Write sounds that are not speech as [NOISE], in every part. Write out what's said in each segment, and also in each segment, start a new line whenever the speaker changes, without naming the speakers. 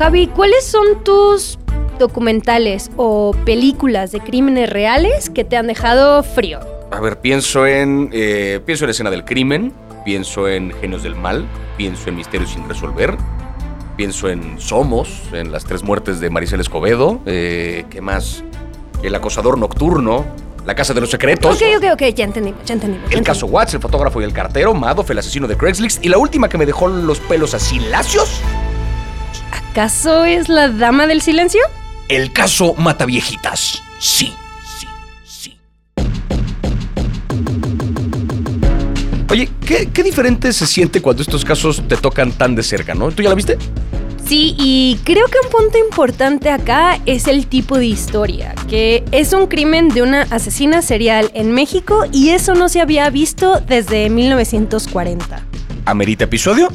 Javi, ¿cuáles son tus documentales o películas de crímenes reales que te han dejado frío?
A ver, pienso en. eh, pienso en la escena del crimen, pienso en Genios del Mal, pienso en Misterios sin resolver, pienso en Somos, en las tres muertes de Maricel Escobedo, eh, ¿qué más? El acosador nocturno, La Casa de los Secretos.
Ok, ok, ok, ya entendimos, ya entendimos. ya
El
entendimos.
caso Watts, el fotógrafo y el cartero, Madoff, el asesino de Craigslist y la última que me dejó los pelos así lacios,
¿Acaso es la dama del silencio?
el caso Mataviejitas. Sí, sí, sí. Oye, ¿qué, qué diferente se siente cuando estos casos te tocan tan de cerca, ¿no? ¿Tú ya la viste?
Sí, y creo que un punto importante acá es el tipo de historia, que es un crimen de una asesina serial en México y eso no se había visto desde 1940.
¿Amerita episodio?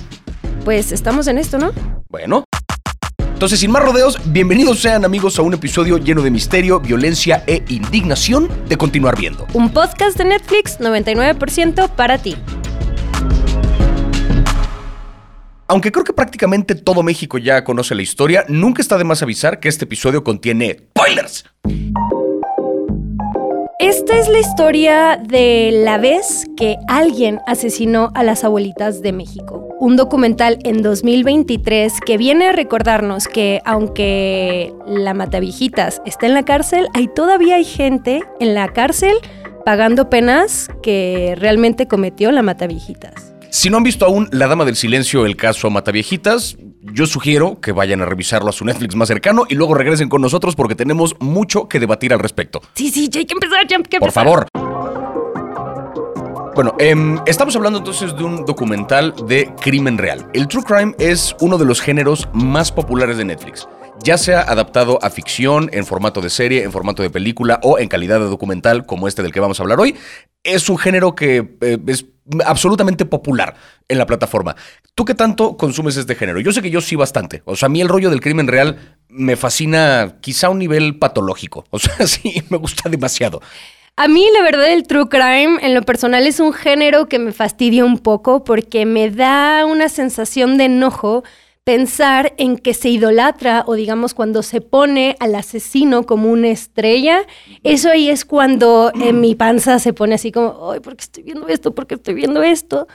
Pues estamos en esto, ¿no?
Bueno. Entonces, sin más rodeos, bienvenidos sean amigos a un episodio lleno de misterio, violencia e indignación de continuar viendo.
Un podcast de Netflix 99% para ti.
Aunque creo que prácticamente todo México ya conoce la historia, nunca está de más avisar que este episodio contiene spoilers.
Esta es la historia de la vez que alguien asesinó a las abuelitas de México. Un documental en 2023 que viene a recordarnos que aunque la Mataviejitas está en la cárcel, hay todavía hay gente en la cárcel pagando penas que realmente cometió la Mataviejitas.
Si no han visto aún La Dama del Silencio, el caso Mataviejitas, yo sugiero que vayan a revisarlo a su Netflix más cercano y luego regresen con nosotros porque tenemos mucho que debatir al respecto.
Sí, sí, ya hay que empezar, ya hay que
Por
empezar.
favor. Bueno, em, estamos hablando entonces de un documental de crimen real. El true crime es uno de los géneros más populares de Netflix. Ya sea adaptado a ficción, en formato de serie, en formato de película o en calidad de documental como este del que vamos a hablar hoy, es un género que eh, es absolutamente popular en la plataforma. ¿Tú qué tanto consumes este género? Yo sé que yo sí bastante. O sea, a mí el rollo del crimen real me fascina quizá a un nivel patológico. O sea, [LAUGHS] sí, me gusta demasiado.
A mí, la verdad, el true crime en lo personal es un género que me fastidia un poco porque me da una sensación de enojo pensar en que se idolatra o digamos cuando se pone al asesino como una estrella. Eso ahí es cuando en mi panza se pone así como, ay, ¿por qué estoy viendo esto? ¿Por qué estoy viendo esto?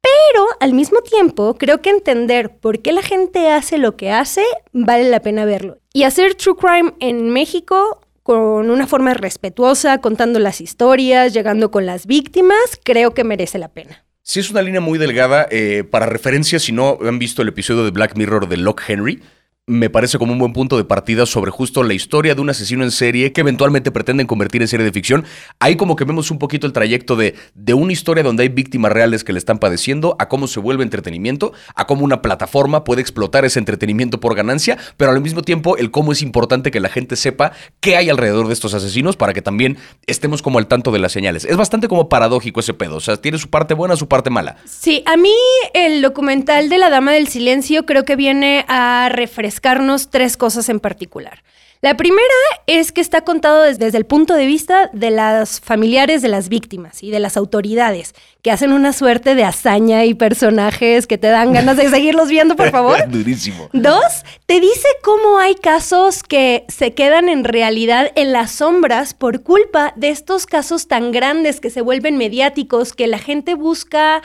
Pero al mismo tiempo, creo que entender por qué la gente hace lo que hace vale la pena verlo. Y hacer true crime en México con una forma respetuosa, contando las historias, llegando con las víctimas, creo que merece la pena.
Sí, es una línea muy delgada. eh, para referencia, si no han visto el episodio de Black Mirror de Locke Henry, me parece como un buen punto de partida sobre justo la historia de un asesino en serie que eventualmente pretenden convertir en serie de ficción. Ahí como que vemos un poquito el trayecto de, de una historia donde hay víctimas reales que le están padeciendo, a cómo se vuelve entretenimiento, a cómo una plataforma puede explotar ese entretenimiento por ganancia, pero al mismo tiempo el cómo es importante que la gente sepa qué hay alrededor de estos asesinos para que también estemos como al tanto de las señales. Es bastante como paradójico ese pedo, o sea, tiene su parte buena, su parte mala.
Sí, a mí el documental de la Dama del Silencio creo que viene a refrescarnos tres cosas en particular. La primera es que está contado desde, desde el punto de vista de las familiares de las víctimas y de las autoridades, que hacen una suerte de hazaña y personajes que te dan ganas de seguirlos viendo, por [LAUGHS] favor. [LAUGHS]
Durísimo.
Dos, te dice cómo hay casos que se quedan en realidad en las sombras por culpa de estos casos tan grandes que se vuelven mediáticos, que la gente busca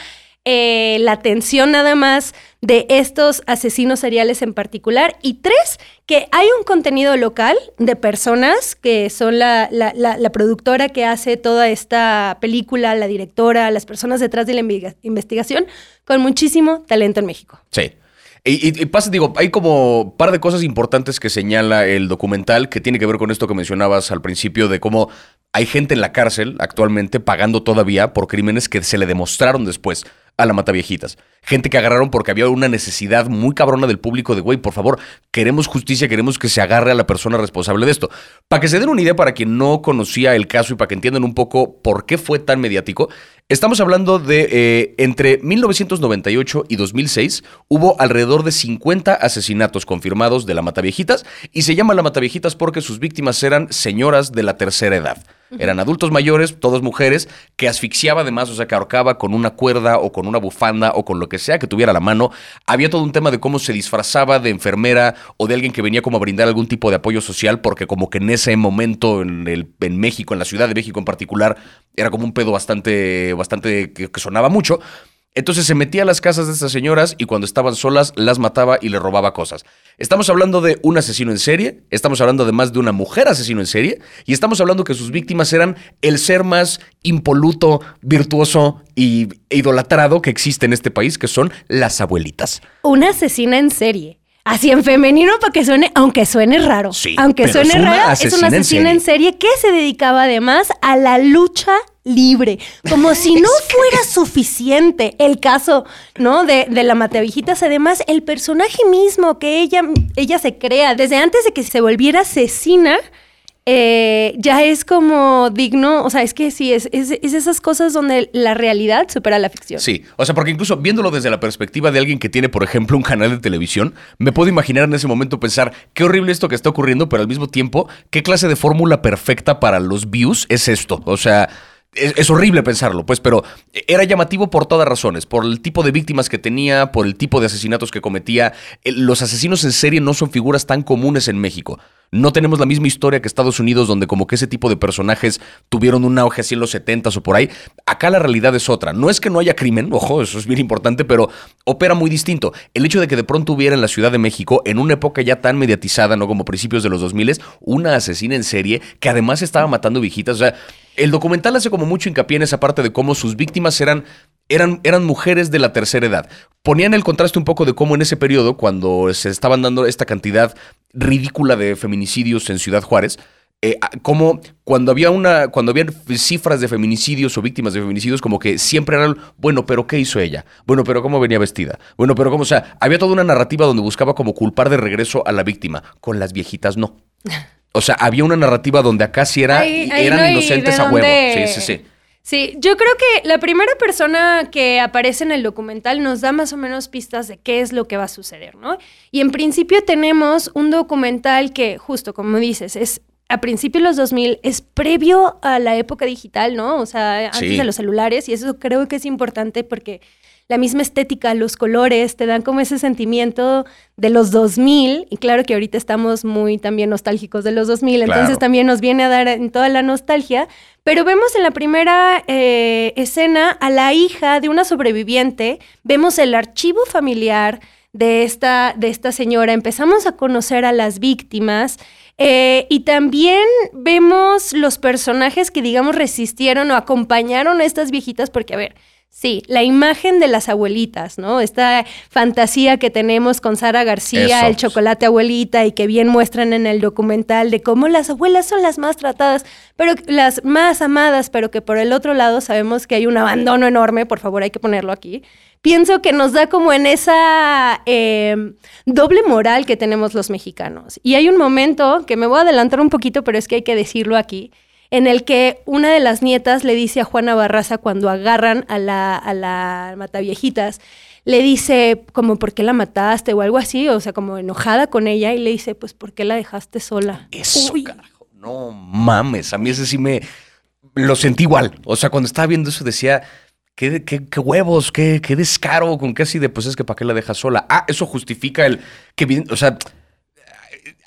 eh, la atención nada más de estos asesinos seriales en particular. Y tres, que hay un contenido local de personas que son la, la- productora que hace toda esta película, la directora, las personas detrás de la investigación, con muchísimo talento en México.
Sí. Y, y- pasa, digo, hay como par de cosas importantes que señala el documental que tiene que ver con esto que mencionabas al principio de cómo hay gente en la cárcel actualmente pagando todavía por crímenes que se le demostraron después a la Mataviejitas. Gente que agarraron porque había una necesidad muy cabrona del público de, güey, por favor, queremos justicia, queremos que se agarre a la persona responsable de esto. Para que se den una idea para quien no conocía el caso y para que entiendan un poco por qué fue tan mediático, estamos hablando de eh, entre 1998 y 2006 hubo alrededor de 50 asesinatos confirmados de la Mataviejitas y se llama la Mataviejitas porque sus víctimas eran señoras de la tercera edad. Eran adultos mayores, todas mujeres, que asfixiaba además, o sea, que ahorcaba con una cuerda o con una bufanda o con lo que sea que tuviera la mano. Había todo un tema de cómo se disfrazaba de enfermera o de alguien que venía como a brindar algún tipo de apoyo social, porque como que en ese momento en, el, en México, en la Ciudad de México en particular, era como un pedo bastante, bastante que sonaba mucho. Entonces se metía a las casas de estas señoras y cuando estaban solas las mataba y le robaba cosas. Estamos hablando de un asesino en serie, estamos hablando además de una mujer asesino en serie y estamos hablando que sus víctimas eran el ser más impoluto, virtuoso y idolatrado que existe en este país, que son las abuelitas.
Una asesina en serie. Así en femenino para que suene, aunque suene raro.
Sí,
aunque suene
es una
raro, es una
asesina en
asesina en serie que se dedicaba además a la lucha libre, como si no fuera suficiente el caso, ¿no? De, de la Matavijitas. Además, el personaje mismo que ella, ella se crea desde antes de que se volviera asesina, eh, ya es como digno, o sea, es que sí, es, es, es, esas cosas donde la realidad supera la ficción.
Sí, o sea, porque incluso viéndolo desde la perspectiva de alguien que tiene, por ejemplo, un canal de televisión, me puedo imaginar en ese momento pensar, qué horrible esto que está ocurriendo, pero al mismo tiempo, qué clase de fórmula perfecta para los views es esto. O sea es, horrible pensarlo, pues, pero era llamativo por todas razones, por el tipo de víctimas que tenía, por el tipo de asesinatos que cometía. Los asesinos en serie no son figuras tan comunes en México. No tenemos la misma historia que Estados Unidos, donde como que ese tipo de personajes tuvieron un auge así en los 70 o por ahí. Acá la realidad es otra. No es que no haya crimen, ojo, eso es bien importante, pero opera muy distinto. El hecho de que de pronto hubiera en la Ciudad de México, en una época ya tan mediatizada, no como principios de los 2000, una asesina en serie que además estaba matando viejitas. O sea, el documental hace como mucho hincapié en esa parte de cómo sus víctimas eran eran, eran, mujeres de la tercera edad. Ponían el contraste un poco de cómo en ese periodo, cuando se estaban dando esta cantidad ridícula de feminicidios en Ciudad Juárez, eh, como cuando había una, cuando había cifras de feminicidios o víctimas de feminicidios, como que siempre eran, bueno, pero ¿qué hizo ella? Bueno, pero ¿cómo venía vestida? Bueno, pero ¿cómo? O sea, había toda una narrativa donde buscaba como culpar de regreso a la víctima. Con las viejitas no. [LAUGHS] O sea, había una narrativa donde acá sí era, eran inocentes a huevo. Sí, sí, sí.
Sí, yo creo que la primera persona que aparece en el documental nos da más o menos pistas de qué es lo que va a suceder, ¿no? Y en principio tenemos un documental que, justo como dices, es a principios de los 2000, es previo a la época digital, ¿no? O sea, antes de los celulares, y eso creo que es importante porque la misma estética, los colores, te dan como ese sentimiento de los 2000, y claro que ahorita estamos muy también nostálgicos de los 2000, entonces también nos viene a dar en toda la nostalgia, pero vemos en la primera eh, escena a la hija de una sobreviviente, vemos el archivo familiar de esta, de esta señora, empezamos a conocer a las víctimas, eh, y también vemos los personajes que, digamos, resistieron o acompañaron a estas viejitas, porque, a ver, Sí, la imagen de las abuelitas, ¿no? Esta fantasía que tenemos con Sara García, el chocolate abuelita, y que bien muestran en el documental de cómo las abuelas son las más tratadas, pero las más amadas, pero que por el otro lado sabemos que hay un abandono enorme, por favor hay que ponerlo aquí. Pienso que nos da como en esa em, doble moral que tenemos los mexicanos. Y hay un momento que me voy a adelantar un poquito, pero es que hay que decirlo aquí en el que una de las nietas le dice a Juana Barraza cuando agarran a la, a la mataviejitas, le dice como, ¿por qué la mataste? o algo así, o sea, como enojada con ella y le dice, pues, ¿por qué la dejaste sola?
Eso, carajo, no mames, a mí ese sí me... Lo sentí igual, o sea, cuando estaba viendo eso decía... Qué, qué, huevos, qué, qué descaro, con qué así de, pues es que para qué la dejas sola. Ah, eso justifica el que, o sea,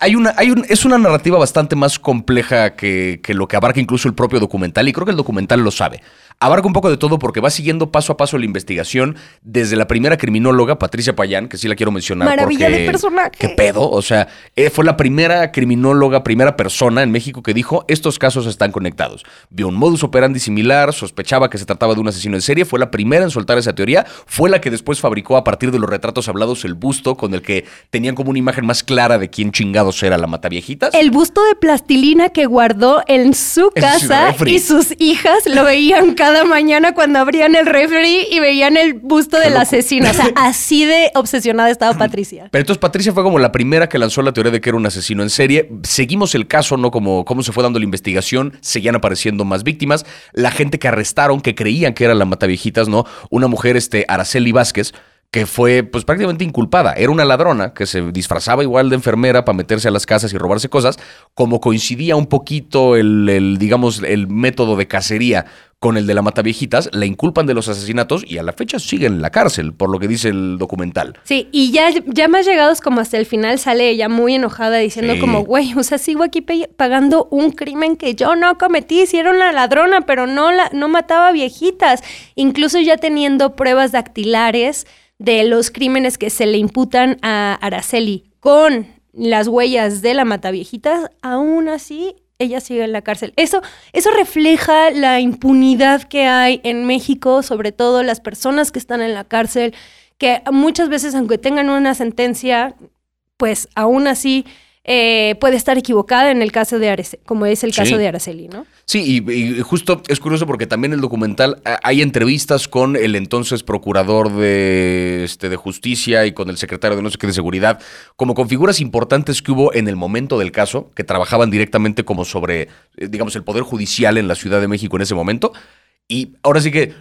hay una, hay un, es una narrativa bastante más compleja que, que, lo que abarca incluso el propio documental, y creo que el documental lo sabe abarca un poco de todo porque va siguiendo paso a paso la investigación desde la primera criminóloga, Patricia Payán, que sí la quiero mencionar.
Maravilla
porque,
de personaje.
¿Qué pedo? O sea, eh, fue la primera criminóloga, primera persona en México que dijo, estos casos están conectados. Vio un modus operandi similar, sospechaba que se trataba de un asesino en serie, fue la primera en soltar esa teoría, fue la que después fabricó a partir de los retratos hablados el busto con el que tenían como una imagen más clara de quién chingados era la mataviejitas.
El busto de plastilina que guardó en su casa y sus hijas lo veían cada [LAUGHS] cada mañana cuando abrían el refri y veían el busto del asesino. O sea, [LAUGHS] así de obsesionada estaba Patricia.
Pero entonces Patricia fue como la primera que lanzó la teoría de que era un asesino en serie. Seguimos el caso, ¿no? Como cómo se fue dando la investigación, seguían apareciendo más víctimas. La gente que arrestaron, que creían que era la mataviejitas, ¿no? Una mujer, este, Araceli Vázquez, que fue pues prácticamente inculpada. Era una ladrona que se disfrazaba igual de enfermera para meterse a las casas y robarse cosas, como coincidía un poquito el, el, digamos, el método de cacería con el de la Mataviejitas, la inculpan de los asesinatos y a la fecha siguen en la cárcel, por lo que dice el documental.
Sí, y ya, ya más llegados como hasta el final sale ella muy enojada diciendo
Sí.
como, güey, o sea, sigo aquí pagando un crimen que yo no cometí, si era una ladrona, pero no, la, no mataba viejitas. Incluso ya teniendo pruebas dactilares de los crímenes que se le imputan a Araceli con las huellas de la mataviejitas, aún así ella sigue en la cárcel. Eso, eso refleja la impunidad que hay en México, sobre todo las personas que están en la cárcel, que muchas veces, aunque tengan una sentencia, pues aún así eh, puede estar equivocada en el caso de Araceli, como es el caso
Sí.
de Araceli, ¿no?
Sí, y, y justo es curioso porque también el documental hay entrevistas con el entonces procurador de, este, de justicia y con el secretario de no sé qué de seguridad, como con figuras importantes que hubo en el momento del caso, que trabajaban directamente como sobre, eh, digamos, el poder judicial en la Ciudad de México en ese momento. Y ahora sí que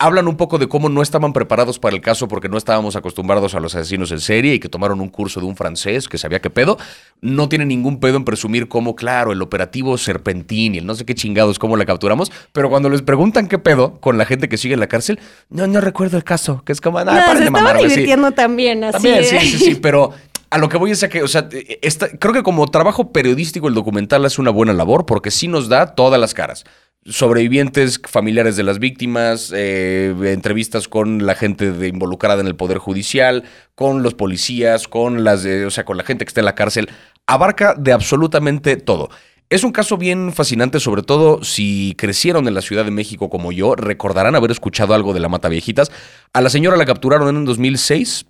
hablan un poco de cómo no estaban preparados para el caso porque no estábamos acostumbrados a los asesinos en serie y que tomaron un curso de un francés que sabía qué pedo. No tiene ningún pedo en presumir cómo, claro, el operativo Serpentín y el no sé qué chingados, cómo la capturamos. Pero cuando les preguntan qué pedo con la gente que sigue en la cárcel, no, no recuerdo el caso. Que es como, ah,
no, se
de
estaba
mamar, güey, sí".
divirtiendo también, así.
También, sí, sí, sí, pero a lo que voy es a que, o sea, esta- creo que como trabajo periodístico el documental hace una buena labor porque sí nos da todas las caras. Sobrevivientes, familiares de las víctimas, eh, entrevistas con la gente de- involucrada en el poder judicial, con los policías, con las, de- o sea, con la gente que está en la cárcel. Abarca de absolutamente todo. Es un caso bien fascinante, sobre todo si crecieron en la Ciudad de México como yo, recordarán haber escuchado algo de la Mata Viejitas. A la señora la capturaron en 2006,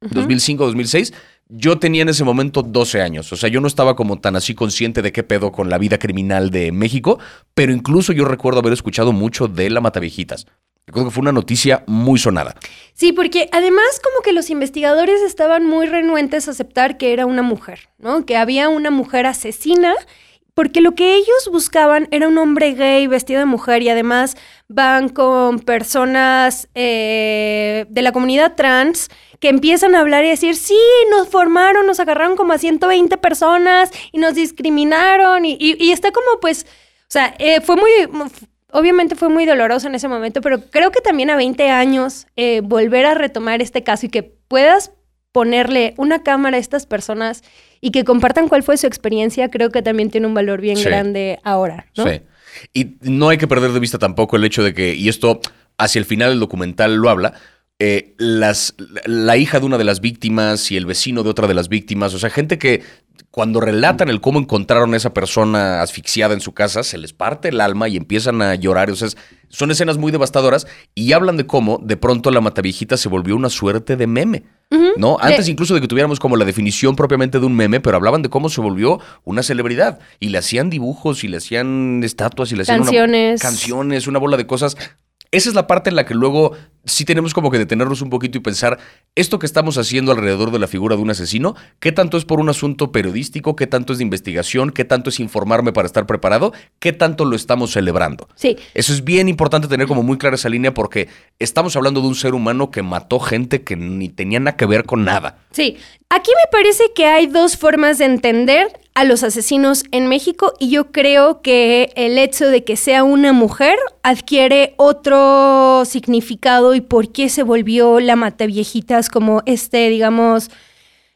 2005, 2006. Yo tenía en ese momento 12 años, o sea, yo no estaba como tan así consciente de qué pedo con la vida criminal de México, pero incluso yo recuerdo haber escuchado mucho de la Mataviejitas. Recuerdo que fue una noticia muy sonada.
Sí, porque además como que los investigadores estaban muy renuentes a aceptar que era una mujer, ¿no? Que había una mujer asesina, porque lo que ellos buscaban era un hombre gay vestido de mujer y además van con personas eh, de la comunidad trans que empiezan a hablar y decir, sí, nos formaron, nos agarraron como a 120 personas y nos discriminaron y, está como pues, o sea, eh, fue muy, obviamente fue muy doloroso en ese momento, pero creo que también a 20 años eh, volver a retomar este caso y que puedas ponerle una cámara a estas personas y que compartan cuál fue su experiencia, creo que también tiene un valor bien
Sí.
grande ahora, ¿no?
Sí. Y no hay que perder de vista tampoco el hecho de que, y esto hacia el final del documental lo habla, eh, las, la hija de una de las víctimas y el vecino de otra de las víctimas, o sea, gente que cuando relatan el cómo encontraron a esa persona asfixiada en su casa, se les parte el alma y empiezan a llorar. O sea, son escenas muy devastadoras y hablan de cómo de pronto la mataviejita se volvió una suerte de meme. ¿No? Antes incluso de que tuviéramos como la definición propiamente de un meme, pero hablaban de cómo se volvió una celebridad. Y le hacían dibujos y le hacían estatuas y le hacían una-
Canciones.
canciones, una bola de cosas. Esa es la parte en la que luego sí tenemos como que detenernos un poquito y pensar, esto que estamos haciendo alrededor de la figura de un asesino, ¿qué tanto es por un asunto periodístico? ¿Qué tanto es de investigación? ¿Qué tanto es informarme para estar preparado? ¿Qué tanto lo estamos celebrando?
Sí,
Eso es bien importante tener como muy clara esa línea porque estamos hablando de un ser humano que mató gente que ni tenía nada que ver con nada.
Sí, aquí me parece que hay dos formas de entender a los asesinos en México y yo creo que el hecho de que sea una mujer adquiere otro significado y por qué se volvió la mataviejitas como este, digamos,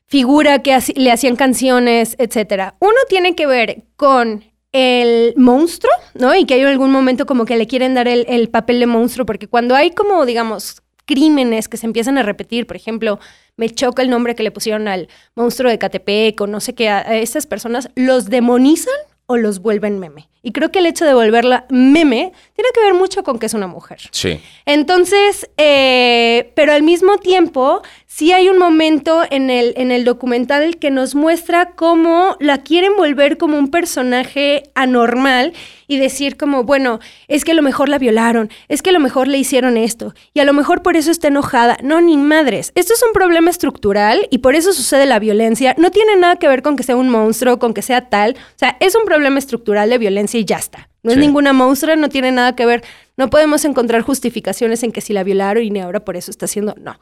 figura que le hacían canciones, etcétera. Uno tiene que ver con el monstruo, ¿no? Y que hay algún momento como que le quieren dar el papel de monstruo, porque cuando hay como, digamos, crímenes que se empiezan a repetir, por ejemplo, me choca el nombre que le pusieron al monstruo de Catepec o no sé qué, a, estas personas, los demonizan o los vuelven meme. Y creo que el hecho de volverla meme tiene que ver mucho con que es una mujer.
Sí.
Entonces, eh, pero al mismo tiempo, sí hay un momento en el, en el documental que nos muestra cómo la quieren volver como un personaje anormal y decir como, bueno, es que a lo mejor la violaron, es que a lo mejor le hicieron esto y a lo mejor por eso está enojada. No, ni madres. Esto es un problema estructural y por eso sucede la violencia. No tiene nada que ver con que sea un monstruo, con que sea tal. O sea, es un problema estructural de violencia y ya está. No es ninguna monstrua, no tiene nada que ver. No podemos encontrar justificaciones en que si la violaron y ahora por eso está haciendo. No.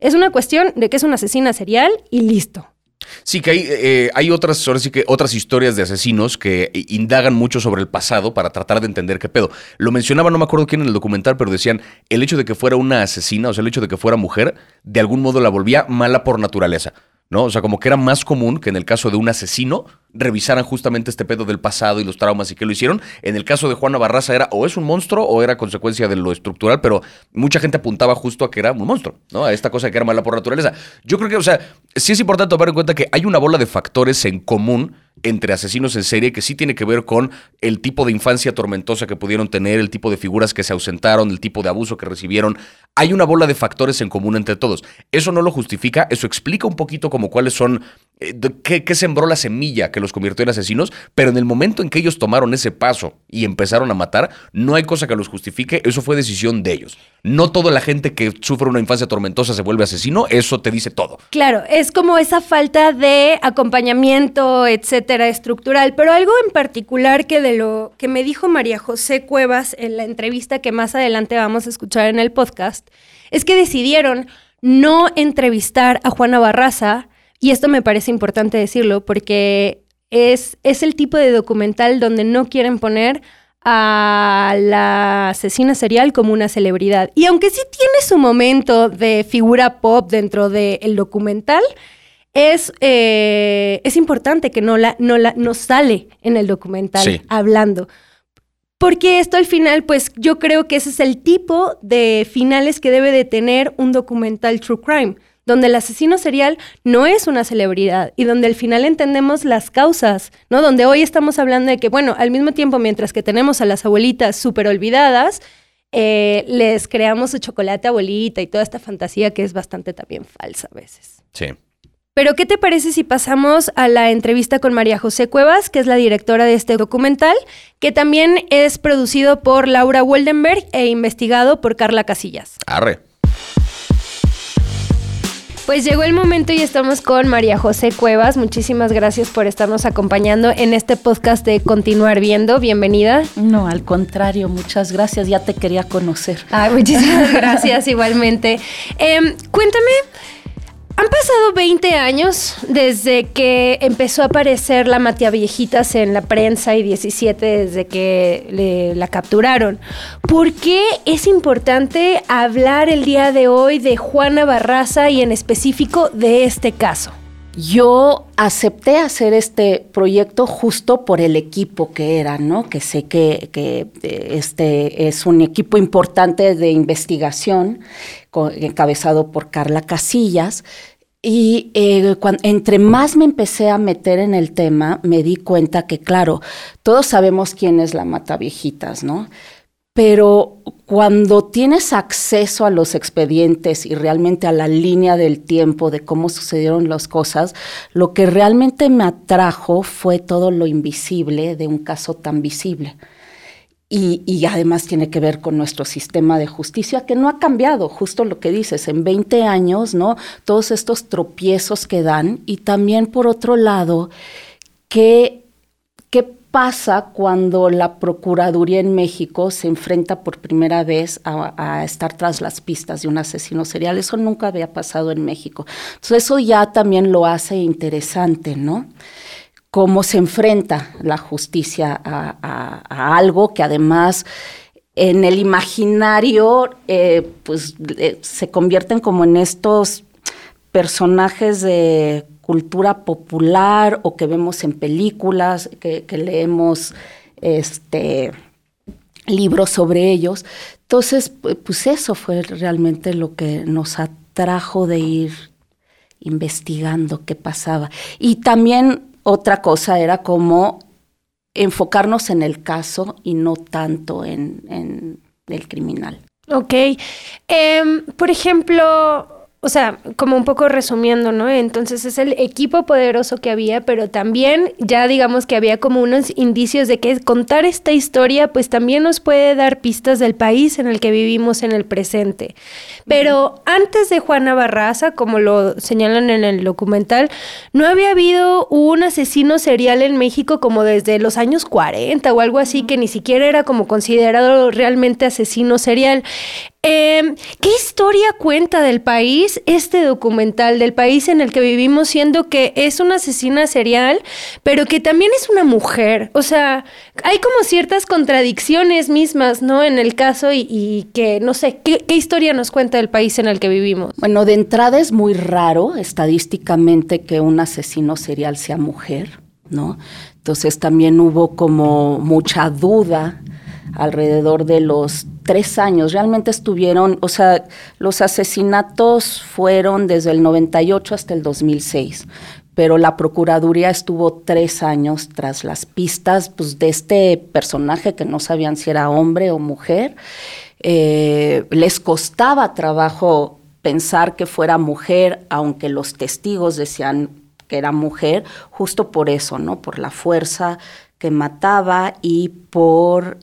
Es una cuestión de que es una asesina serial y listo.
Sí, que hay, eh, hay otras, ahora sí que otras historias de asesinos que indagan mucho sobre el pasado para tratar de entender qué pedo. Lo mencionaba, no me acuerdo quién en el documental, pero decían el hecho de que fuera una asesina, o sea, el hecho de que fuera mujer, de algún modo la volvía mala por naturaleza. ¿no? O sea, como que era más común que en el caso de un asesino revisaran justamente este pedo del pasado y los traumas y que lo hicieron. En el caso de Juana Barraza era o es un monstruo o era consecuencia de lo estructural, pero mucha gente apuntaba justo a que era un monstruo, ¿no? A esta cosa que era mala por naturaleza. Yo creo que, o sea, sí es importante tomar en cuenta que hay una bola de factores en común entre asesinos en serie que sí tiene que ver con el tipo de infancia tormentosa que pudieron tener, el tipo de figuras que se ausentaron, el tipo de abuso que recibieron. Hay una bola de factores en común entre todos. Eso no lo justifica, eso explica un poquito como cuáles son, eh, qué, sembró la semilla que los convirtió en asesinos, pero en el momento en que ellos tomaron ese paso y empezaron a matar, no hay cosa que los justifique, eso fue decisión de ellos. No toda la gente que sufre una infancia tormentosa se vuelve asesino, eso te dice todo.
Claro, es como esa falta de acompañamiento, etcétera, estructural, pero algo en particular que de lo que me dijo María José Cuevas en la entrevista que más adelante vamos a escuchar en el podcast, es que decidieron no entrevistar a Juana Barraza, y esto me parece importante decirlo porque es, es el tipo de documental donde no quieren poner a la asesina serial como una celebridad. Y aunque sí tiene su momento de figura pop dentro del documental, es, eh, es importante que no, la, no, la, no sale en el documental hablando. Porque esto al final, pues yo creo que ese es el tipo de finales que debe de tener un documental True Crime, donde el asesino serial no es una celebridad y donde al final entendemos las causas, ¿no? Donde hoy estamos hablando de que, bueno, al mismo tiempo, mientras que tenemos a las abuelitas súper olvidadas, eh, les creamos su chocolate abuelita y toda esta fantasía que es bastante también falsa a veces.
Sí.
Pero, ¿qué te parece si pasamos a la entrevista con María José Cuevas, que es la directora de este documental, que también es producido por Laura Woldenberg e investigado por Carla Casillas?
Arre.
Pues llegó el momento y estamos con María José Cuevas. Muchísimas gracias por estarnos acompañando en este podcast de Continuar Viendo. Bienvenida.
No, al contrario, muchas gracias. Ya te quería conocer.
Ay, muchísimas [LAUGHS] gracias igualmente. Em, cuéntame. Han pasado 20 años desde que empezó a aparecer la Matia Viejitas en la prensa y 17 desde que la capturaron. ¿Por qué es importante hablar el día de hoy de Juana Barraza y en específico de este caso?
Yo acepté hacer este proyecto justo por el equipo que era, ¿no? Que sé que, que este es un equipo importante de investigación encabezado por Carla Casillas. Y eh, entre más me empecé a meter en el tema, me di cuenta que, claro, todos sabemos quién es la mata viejitas, ¿no? Pero cuando tienes acceso a los expedientes y realmente a la línea del tiempo de cómo sucedieron las cosas, lo que realmente me atrajo fue todo lo invisible de un caso tan visible. Y, además tiene que ver con nuestro sistema de justicia que no ha cambiado, justo lo que dices, en 20 años, ¿no? Todos estos tropiezos que dan y también por otro lado, ¿qué, qué pasa cuando la Procuraduría en México se enfrenta por primera vez a, estar tras las pistas de un asesino serial? Eso nunca había pasado en México. Entonces eso ya también lo hace interesante, ¿no? cómo se enfrenta la justicia a, algo que además en el imaginario eh, pues eh, se convierten como en estos personajes de cultura popular o que vemos en películas, que, leemos este libros sobre ellos. Entonces, pues eso fue realmente lo que nos atrajo de ir investigando qué pasaba. Y también otra cosa era como enfocarnos en el caso y no tanto en, el criminal.
Ok. Em, por ejemplo, o sea, como un poco resumiendo, ¿no? Entonces es el equipo poderoso que había, pero también ya digamos que había como unos indicios de que contar esta historia pues también nos puede dar pistas del país en el que vivimos en el presente. Pero antes de Juana Barraza, como lo señalan en el documental, no había habido un asesino serial en México como desde los años 40 o algo así, que ni siquiera era como considerado realmente asesino serial. Em, ¿Qué historia cuenta del país este documental, del país en el que vivimos, siendo que es una asesina serial, pero que también es una mujer? O sea, hay como ciertas contradicciones mismas, ¿no? En el caso y, que, no sé, ¿qué, ¿qué, historia nos cuenta del país en el que vivimos?
Bueno, de entrada es muy raro estadísticamente que un asesino serial sea mujer, ¿no? Entonces también hubo como mucha duda alrededor de los tres años. Realmente estuvieron, o sea, los asesinatos fueron desde el 98 hasta el 2006, pero la Procuraduría estuvo tres años tras las pistas pues, de este personaje que no sabían si era hombre o mujer. Eh, les costaba trabajo pensar que fuera mujer, aunque los testigos decían que era mujer, justo por eso, ¿no? Por la fuerza que mataba y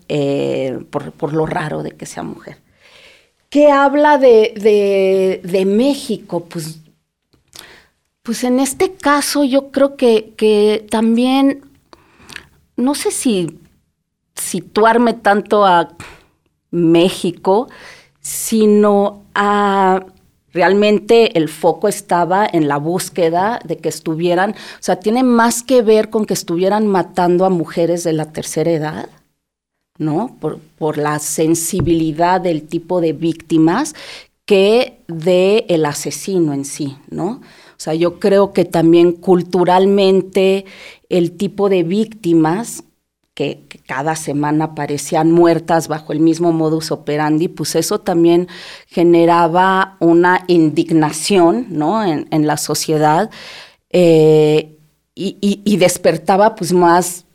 eh, por, por, lo raro de que sea mujer. ¿Qué habla de, de, México? Pues, pues en este caso yo creo que, que también, no sé si situarme tanto a México, sino a Realmente el foco estaba en la búsqueda de que estuvieran, o sea, tiene más que ver con que estuvieran matando a mujeres de la tercera edad, ¿no? Por, por la sensibilidad del tipo de víctimas que de el asesino en sí, ¿no? O sea, yo creo que también culturalmente el tipo de víctimas que, cada semana aparecían muertas bajo el mismo modus operandi, pues eso también generaba una indignación ¿no? en, la sociedad eh, y, despertaba pues más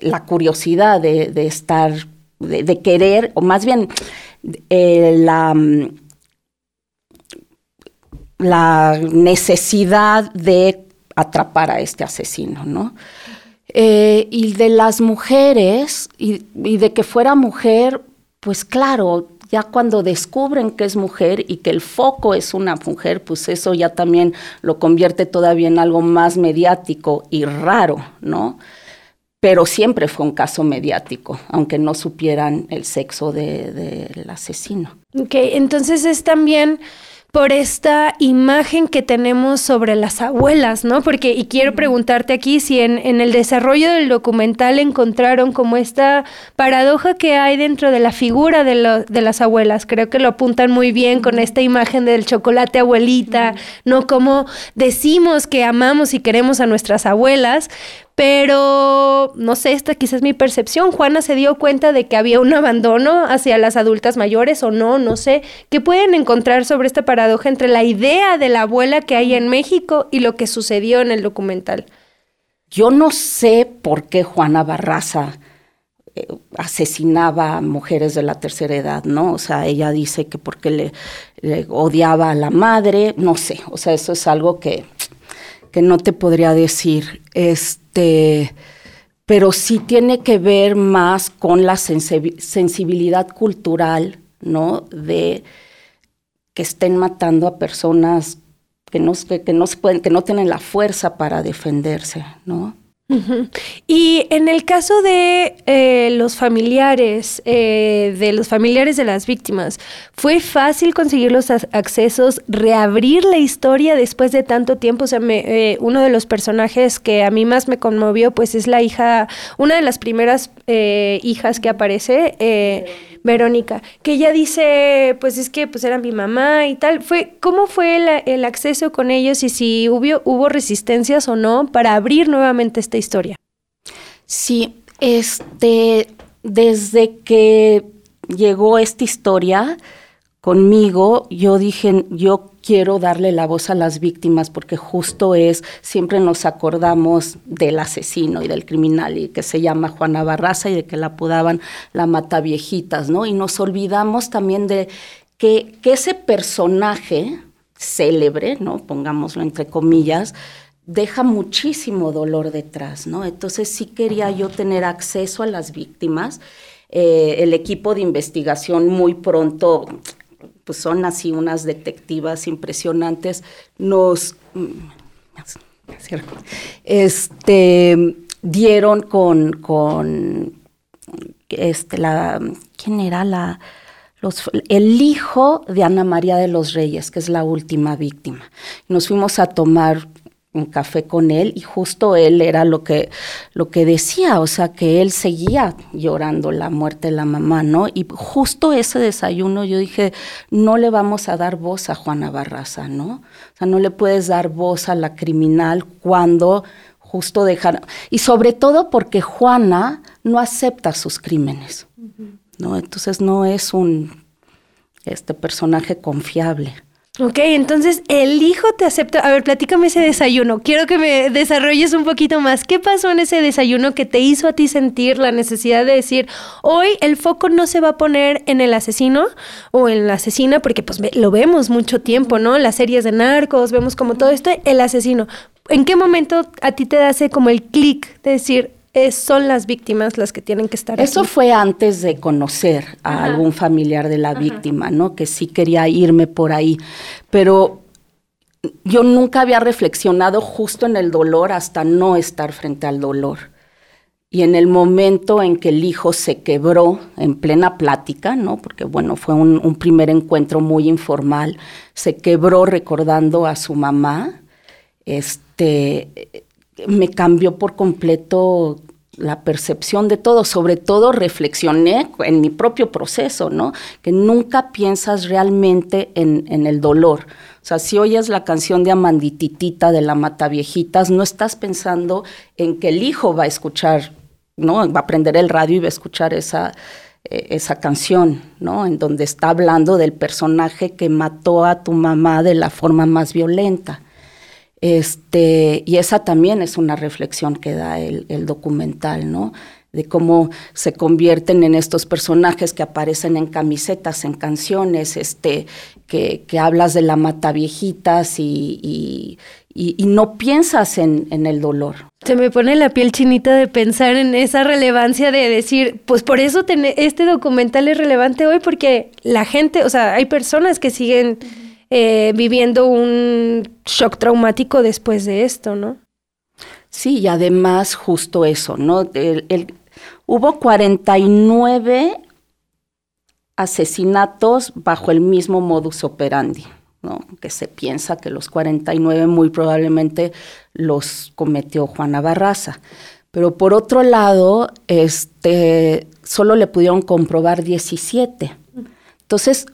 la curiosidad de, estar, de, querer, o más bien eh, la la necesidad de atrapar a este asesino, ¿no? Eh, y de las mujeres, y, de que fuera mujer, pues claro, ya cuando descubren que es mujer y que el foco es una mujer, pues eso ya también lo convierte todavía en algo más mediático y raro, ¿no? Pero siempre fue un caso mediático, aunque no supieran el sexo del asesino.
Ok, entonces es también por esta imagen que tenemos sobre las abuelas, ¿no? Porque, y quiero preguntarte aquí si en, en, el desarrollo del documental encontraron como esta paradoja que hay dentro de la figura de, de las abuelas. Creo que lo apuntan muy bien con esta imagen del chocolate abuelita, ¿no? Como decimos que amamos y queremos a nuestras abuelas, pero no sé, esta quizás es mi percepción. Juana se dio cuenta de que había un [LAUGHS] abandono hacia las adultas mayores o no, no sé. ¿Qué pueden encontrar sobre esta paradoja entre la idea de la abuela que hay en México y lo que sucedió en el documental?
Yo no sé por qué Juana Barraza eh, asesinaba a mujeres de la tercera edad, ¿no? O sea, ella dice que porque le, le odiaba a la madre, no sé, o sea, eso es algo que que no te podría decir. Este, pero sí tiene que ver más con la sensibilidad cultural, ¿no? De que estén matando a personas que no, que, no pueden, que no tienen la fuerza para defenderse, ¿no?
Y en el caso de eh, los familiares, eh, de los familiares de las víctimas, ¿fue fácil conseguir los accesos, reabrir la historia después de tanto tiempo? O sea, eh, uno de los personajes que a mí más me conmovió, pues es la hija, una de las primeras hijas que aparece Verónica, que ella dice, pues es que pues era mi mamá y tal. Fue, ¿Cómo fue el, acceso con ellos y si hubo, hubo resistencias o no para abrir nuevamente esta historia?
Sí, este, desde que llegó esta historia conmigo, yo dije, yo quiero darle la voz a las víctimas porque justo es, siempre nos acordamos del asesino y del criminal y que se llama Juana Barraza y de que la apodaban la mata viejitas, ¿no? Y nos olvidamos también de que, que ese personaje célebre, ¿no? Pongámoslo entre comillas, deja muchísimo dolor detrás, ¿no? Entonces sí quería yo tener acceso a las víctimas. Eh, el equipo de investigación muy pronto pues son así unas detectivas impresionantes, nos este, dieron con, con este, la, ¿quién era la, el hijo de Ana María de los Reyes, que es la última víctima. Nos fuimos a tomar un café con él y justo él era lo que, lo que decía, o sea, que él seguía llorando la muerte de la mamá, ¿no? Y justo ese desayuno yo dije, no le vamos a dar voz a Juana Barraza, ¿no? O sea, no le puedes dar voz a la criminal cuando justo dejar, y sobre todo porque Juana no acepta sus crímenes, ¿no? Entonces no es un este personaje confiable.
Ok, entonces el hijo te acepta. A ver, platícame ese desayuno. Quiero que me desarrolles un poquito más. ¿Qué pasó en ese desayuno que te hizo a ti sentir la necesidad de decir, hoy el foco no se va a poner en el asesino o en la asesina, porque pues lo vemos mucho tiempo, ¿no? Las series de narcos, vemos como todo esto, el asesino. ¿En qué momento a ti te hace como el clic de decir, son las víctimas las que tienen que estar
Eso fue antes de conocer a algún familiar de la víctima, ¿no? Que sí quería irme por ahí, pero yo nunca había reflexionado justo en el dolor hasta no estar frente al dolor. Y en el momento en que el hijo se quebró en plena plática, ¿no? Porque bueno, fue un, un primer encuentro muy informal, se quebró recordando a su mamá, este, me cambió por completo la percepción de todo, sobre todo reflexioné en mi propio proceso, ¿no? Que nunca piensas realmente en, el dolor. O sea, si oyes la canción de Amandititita de la Mata Viejitas, no estás pensando en que el hijo va a escuchar, ¿no? Va a prender el radio y va a escuchar esa, eh, esa canción, ¿no? En donde está hablando del personaje que mató a tu mamá de la forma más violenta. Este, y esa también es una reflexión que da el, documental, ¿no? De cómo se convierten en estos personajes que aparecen en camisetas, en canciones, este, que, hablas de la mata viejitas y, y, no piensas en, en, el dolor.
Se me pone la piel chinita de pensar en esa relevancia de decir, pues por eso este documental es relevante hoy, porque la gente, o sea, hay personas que siguen eh, viviendo un shock traumático después de esto, ¿no?
Sí, y además justo eso, ¿no? El, hubo 49 asesinatos bajo el mismo modus operandi, ¿no? Que se piensa que los 49 muy probablemente los cometió Juana Barraza. Pero por otro lado, este, solo le pudieron comprobar 17. Entonces,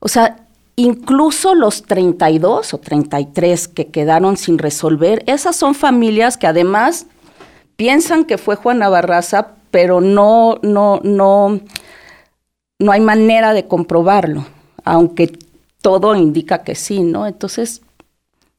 o sea, Incluso los 32 o 33 que quedaron sin resolver, esas son familias que además piensan que fue Juana Barraza, pero no, no, no, no hay manera de comprobarlo, aunque todo indica que sí, ¿no? Entonces,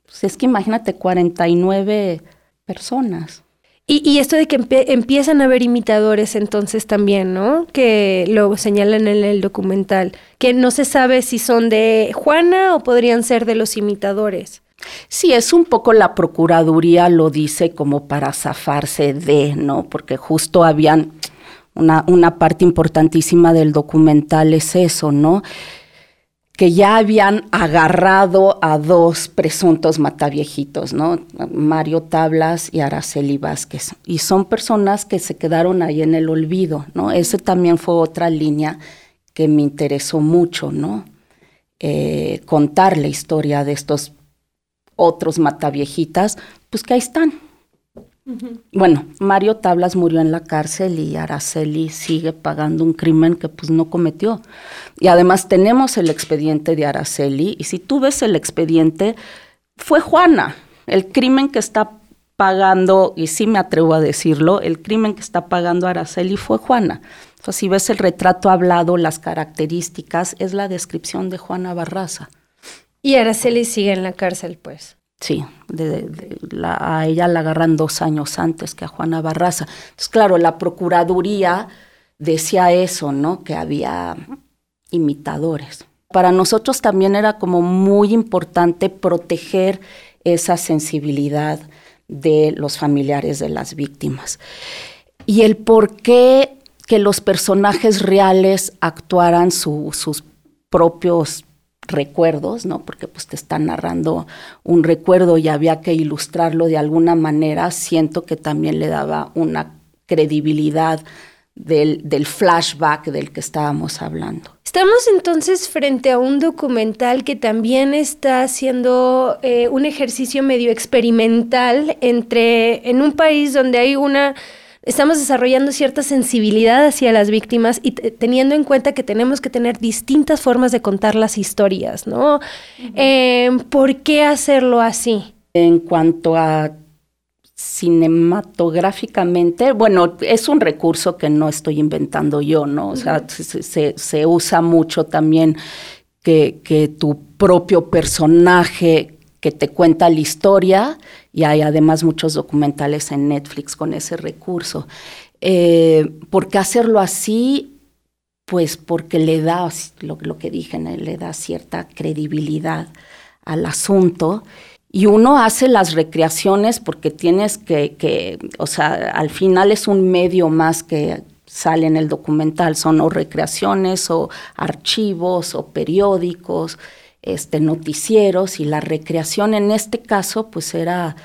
pues es que imagínate 49 personas.
Y, esto de que empiezan a haber imitadores entonces también, ¿no? Que lo señalan en el documental, que no se sabe si son de Juana o podrían ser de los imitadores.
Sí, es un poco la Procuraduría lo dice como para zafarse de, ¿no? Porque justo habían una, una parte importantísima del documental es eso, ¿no? Que ya habían agarrado a dos presuntos mataviejitos, ¿no? Mario Tablas y Araceli Vázquez. Y son personas que se quedaron ahí en el olvido, ¿no? Ese también fue otra línea que me interesó mucho, ¿no? Eh, contar la historia de estos otros mataviejitas, pues que ahí están, bueno, Mario Tablas murió en la cárcel y Araceli sigue pagando un crimen que pues no cometió. Y además tenemos el expediente de Araceli y si tú ves el expediente, fue Juana. El crimen que está pagando, y sí me atrevo a decirlo, el crimen que está pagando Araceli fue Juana. O si ves el retrato hablado, las características, es la descripción de Juana Barraza.
Y Araceli sigue en la cárcel, pues.
Sí, a ella la agarran dos años antes que a Juana Barraza. Entonces, claro, la Procuraduría decía eso, ¿no? Que había imitadores. Para nosotros también era como muy importante proteger esa sensibilidad de los familiares de las víctimas. Y el por qué que los personajes reales actuaran sus propios recuerdos, ¿no? Porque pues te están narrando un recuerdo y había que ilustrarlo de alguna manera, siento que también le daba una credibilidad del, del flashback del que estábamos hablando.
Estamos entonces frente a un documental que también está haciendo eh, un ejercicio medio experimental entre en un país donde hay una estamos desarrollando cierta sensibilidad hacia las víctimas y teniendo en cuenta que tenemos que tener distintas formas de contar las historias, ¿no? Em, ¿Por qué hacerlo así?
En cuanto a cinematográficamente, bueno, es un recurso que no estoy inventando yo, ¿no? O sea, se, usa mucho también que, que, tu propio personaje que te cuenta la historia y hay además muchos documentales en Netflix con ese recurso. Eh, ¿Por qué hacerlo así? Pues porque le da, lo, que dije, le da cierta credibilidad al asunto. Y uno hace las recreaciones porque tienes que, que, o sea, al final es un medio más que sale en el documental, son o recreaciones o archivos o periódicos este, noticieros y la recreación en este caso pues era...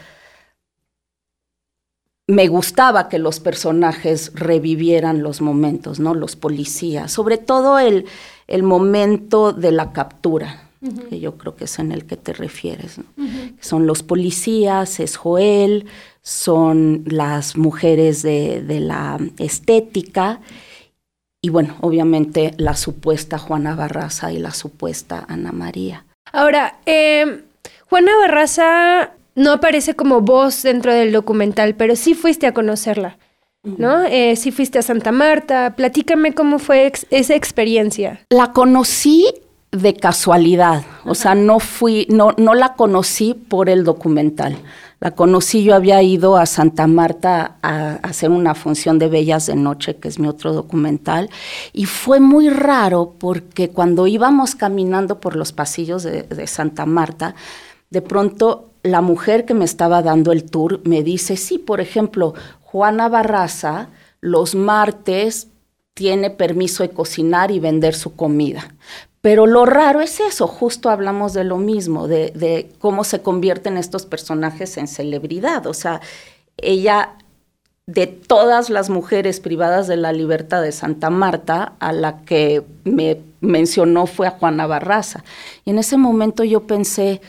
Me gustaba que los personajes revivieran los momentos, ¿no? Los policías, sobre todo el, el momento de la captura, que yo creo que es en el que te refieres. Son los policías, es Joel, son las mujeres de, de la estética y bueno, obviamente la supuesta Juana Barraza y la supuesta Ana María.
Ahora, em, Juana Barraza no aparece como voz dentro del documental, pero sí fuiste a conocerla, ¿no? Eh, sí fuiste a Santa Marta. Platícame cómo fue esa experiencia.
La conocí de casualidad, o sea, no fui, no, no la conocí por el documental. La conocí, yo había ido a Santa Marta a, hacer una función de Bellas de Noche, que es mi otro documental, y fue muy raro porque cuando íbamos caminando por los pasillos de, de Santa Marta, de pronto la mujer que me estaba dando el tour me dice, sí, por ejemplo, Juana Barraza los martes tiene permiso de cocinar y vender su comida, pero lo raro es eso, justo hablamos de lo mismo, de, cómo se convierten estos personajes en celebridad. O sea, ella, de todas las mujeres privadas de la libertad de Santa Marta, a la que me mencionó fue a Juana Barraza. Y en ese momento yo pensé,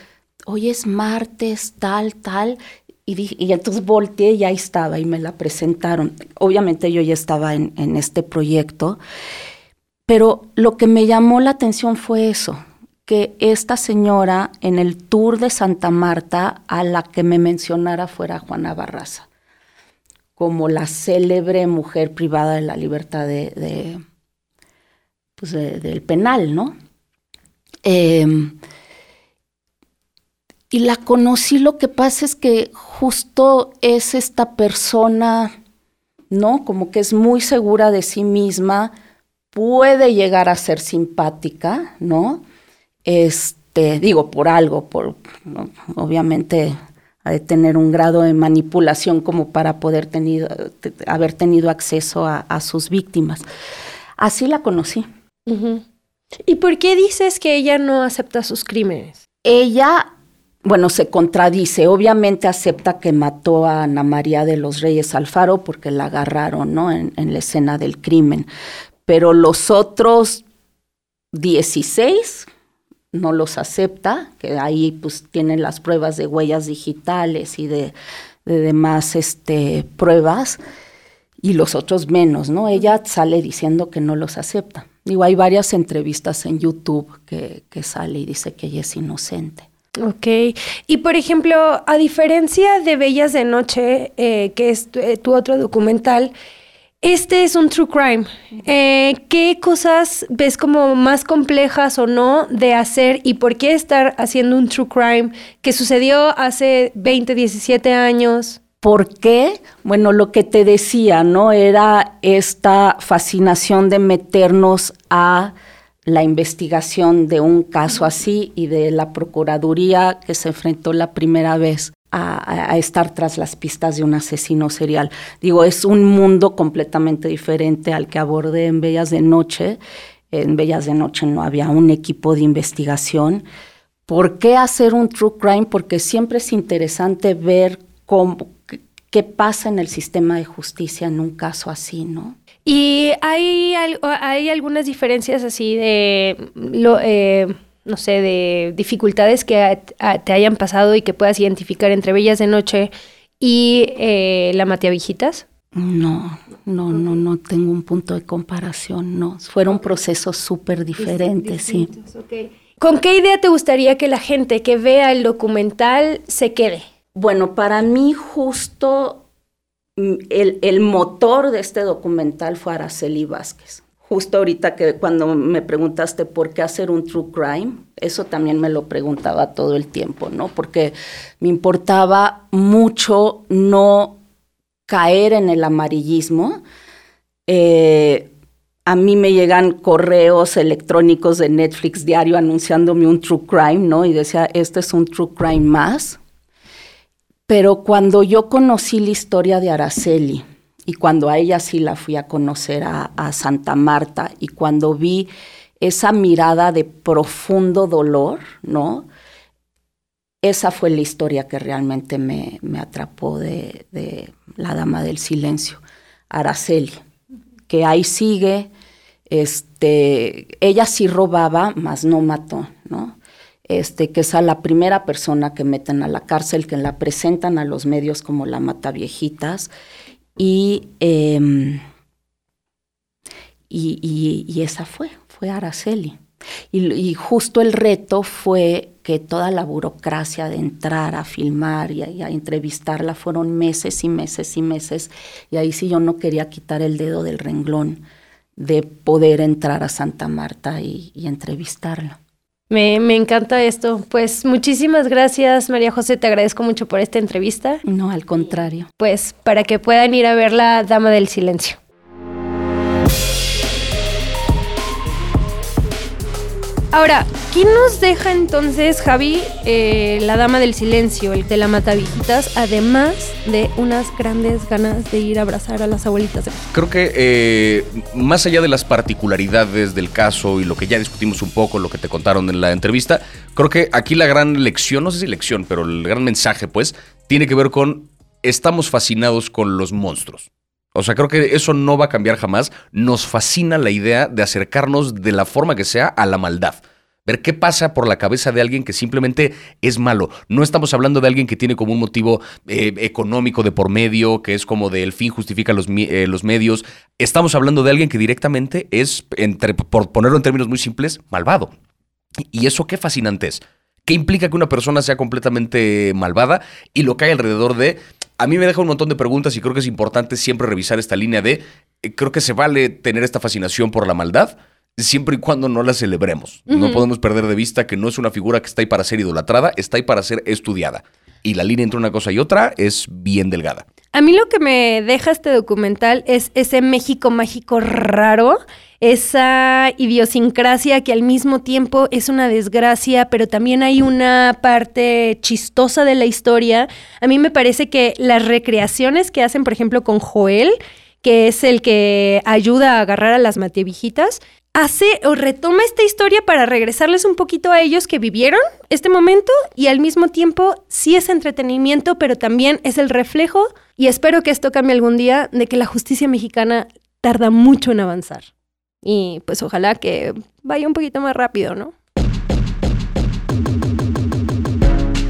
hoy es martes, tal, tal. Y, y, entonces volteé y ahí estaba y me la presentaron. Obviamente yo ya estaba en, en este proyecto pero lo que me llamó la atención fue eso, que esta señora en el tour de Santa Marta a la que me mencionara fuera Juana Barraza, como la célebre mujer privada de la libertad de, pues del penal, ¿no? Em, y la conocí, lo que pasa es que justo es esta persona, ¿no? Como que es muy segura de sí misma, puede llegar a ser simpática, ¿no? Este, digo, por algo, por obviamente ha de tener un grado de manipulación como para poder tenido, haber tenido acceso a, sus víctimas. Así la conocí.
¿Y por qué dices que ella no acepta sus crímenes?
Ella, bueno, se contradice. Obviamente acepta que mató a Ana María de los Reyes Alfaro porque la agarraron, ¿no? En, en la escena del crimen pero los otros 16 no los acepta, que ahí pues tienen las pruebas de huellas digitales y de, demás este, pruebas, y los otros menos, ¿no? Ella sale diciendo que no los acepta. Digo, hay varias entrevistas en YouTube que, sale y dice que ella es inocente.
Ok. Y por ejemplo, a diferencia de Bellas de Noche, eh, que es eh, tu otro documental, este es un true crime. Eh, ¿Qué cosas ves como más complejas o no de hacer y por qué estar haciendo un true crime que sucedió hace 20, 17 años?
¿Por qué? Bueno, lo que te decía, ¿no? Era esta fascinación de meternos a la investigación de un caso así y de la Procuraduría que se enfrentó la primera vez a, estar tras las pistas de un asesino serial. Digo, es un mundo completamente diferente al que abordé en Bellas de Noche. En Bellas de Noche no había un equipo de investigación. ¿Por qué hacer un true crime? Porque siempre es interesante ver cómo, qué pasa en el sistema de justicia en un caso así, ¿no?
Y hay, hay algunas diferencias así de, lo, eh, no sé, de dificultades que te hayan pasado y que puedas identificar entre Bellas de Noche y eh, La Mateavijitas.
No, no, no, no tengo un punto de comparación, no. Fueron procesos súper diferentes, sí.
¿Con qué idea te gustaría que la gente que vea el documental se quede?
Bueno, para mí justo mm, el, el motor de este documental fue Araceli Vázquez. Justo ahorita que cuando me preguntaste por qué hacer un true crime, eso también me lo preguntaba todo el tiempo, ¿no? Porque me importaba mucho no caer en el amarillismo. Eh, a mí me llegan correos electrónicos de Netflix diario anunciándome un true crime, ¿no? Y decía, este es un true crime más. Pero cuando yo conocí la historia de Araceli y cuando a ella sí la fui a conocer a, Santa Marta y cuando vi esa mirada de profundo dolor, ¿no? esa fue la historia que realmente me, atrapó de, La Dama del Silencio, Araceli, que ahí sigue, este, ella sí robaba, mas no mató, ¿no? Este, que es la primera persona que meten a la cárcel, que la presentan a los medios como la mata viejitas, y, em, y, y, esa fue, fue Araceli. Y, justo el reto fue que toda la burocracia de entrar a filmar y a, entrevistarla fueron meses y meses y meses. Y ahí sí yo no quería quitar el dedo del renglón de poder entrar a Santa Marta y, entrevistarla.
Me, me, encanta esto. Pues muchísimas gracias, María José. Te agradezco mucho por esta entrevista.
No, al contrario.
Pues para que puedan ir a ver la Dama del Silencio. Ahora, ¿quién nos deja entonces, Javi, eh, la dama del silencio, el de la matavijitas, además de unas grandes ganas de ir a abrazar a las abuelitas?
Creo que eh, más allá de las particularidades del caso y lo que ya discutimos un poco, lo que te contaron en la entrevista, creo que aquí la gran lección, no sé si lección, pero el gran mensaje, pues, tiene que ver con estamos fascinados con los monstruos. O sea, creo que eso no va a cambiar jamás. Nos fascina la idea de acercarnos de la forma que sea a la maldad. Ver qué pasa por la cabeza de alguien que simplemente es malo. No estamos hablando de alguien que tiene como un motivo eh, económico de por medio, que es como de el fin justifica los, eh, los medios. Estamos hablando de alguien que directamente es, entre, por ponerlo en términos muy simples, malvado. Y eso qué fascinante es. ¿Qué implica que una persona sea completamente malvada? Y lo que hay alrededor de a mí me deja un montón de preguntas y creo que es importante siempre revisar esta línea de, eh, creo que se vale tener esta fascinación por la maldad, siempre y cuando no la celebremos. No podemos perder de vista que no es una figura que está ahí para ser idolatrada, está ahí para ser estudiada. Y la línea entre una cosa y otra es bien delgada.
A mí lo que me deja este documental es ese México mágico raro, esa idiosincrasia que al mismo tiempo es una desgracia, pero también hay una parte chistosa de la historia. A mí me parece que las recreaciones que hacen, por ejemplo, con Joel, que es el que ayuda a agarrar a las matevijitas, hace o retoma esta historia para regresarles un poquito a ellos que vivieron este momento y al mismo tiempo sí es entretenimiento, pero también es el reflejo y espero que esto cambie algún día de que la justicia mexicana tarda mucho en avanzar. Y pues ojalá que vaya un poquito más rápido, ¿no?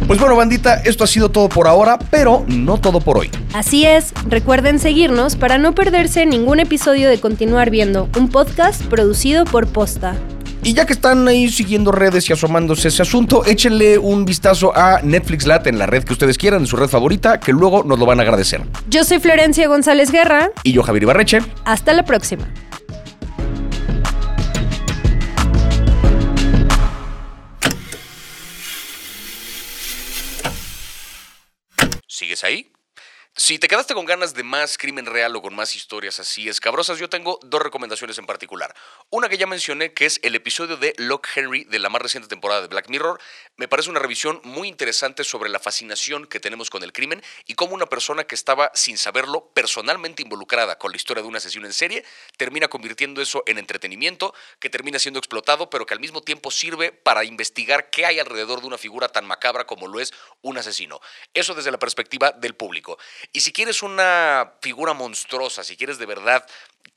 Pues bueno, bandita, esto ha sido todo por ahora, pero no todo por hoy.
Así es, recuerden seguirnos para no perderse ningún episodio de Continuar Viendo, un podcast producido por Posta.
Y ya que están ahí siguiendo redes y asomándose ese asunto, échenle un vistazo a Netflix Lat en la red que ustedes quieran, en su red favorita, que luego nos lo van a agradecer.
Yo soy Florencia González Guerra.
Y yo Javier Ibarreche.
Hasta la próxima.
¿Sigues ahí? Si te quedaste con ganas de más crimen real o con más historias así escabrosas, yo tengo dos recomendaciones en particular. Una que ya mencioné, que es el episodio de Locke Henry de la más reciente temporada de Black Mirror. Me parece una revisión muy interesante sobre la fascinación que tenemos con el crimen y cómo una persona que estaba, sin saberlo, personalmente involucrada con la historia de un asesino en serie, termina convirtiendo eso en entretenimiento, que termina siendo explotado, pero que al mismo tiempo sirve para investigar qué hay alrededor de una figura tan macabra como lo es un asesino. Eso desde la perspectiva del público. Y si quieres una figura monstruosa, si quieres de verdad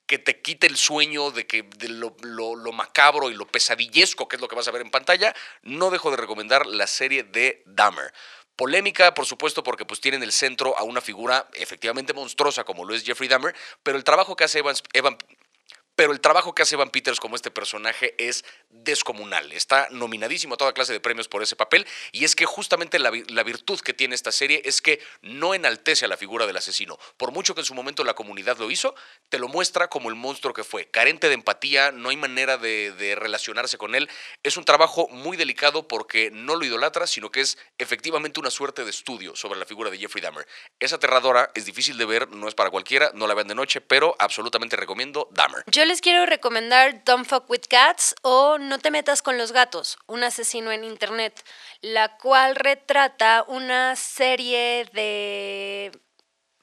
que te quite el sueño de que de lo, lo, macabro y lo pesadillesco que es lo que vas a ver en pantalla, no dejo de recomendar la serie de Dahmer. Polémica, por supuesto, porque pues tienen el centro a una figura efectivamente monstruosa como lo es Jeffrey Dahmer, pero el trabajo que hace Evan pero el trabajo que hace Evan Peters como este personaje es descomunal. Está nominadísimo a toda clase de premios por ese papel y es que justamente la, virtud que tiene esta serie es que no enaltece a la figura del asesino. Por mucho que en su momento la comunidad lo hizo, te lo muestra como el monstruo que fue. Carente de empatía, no hay manera de, de relacionarse con él. Es un trabajo muy delicado porque no lo idolatra, sino que es efectivamente una suerte de estudio sobre la figura de Jeffrey Dahmer. Es aterradora, es difícil de ver, no es para cualquiera, no la vean de noche, pero absolutamente recomiendo Dahmer
les quiero recomendar Don't Fuck With Cats o No te metas con los gatos, un asesino en internet, la cual retrata una serie de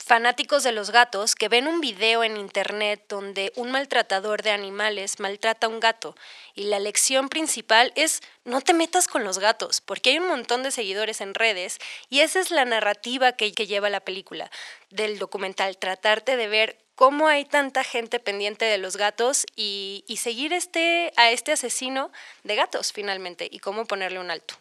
fanáticos de los gatos que ven un video en internet donde un maltratador de animales maltrata a un gato y la lección principal es no te metas con los gatos porque hay un montón de seguidores en redes y esa es la narrativa que, que lleva la película del documental, tratarte de ver cómo hay tanta gente pendiente de los gatos y, y seguir este, a este asesino de gatos finalmente y cómo ponerle un alto.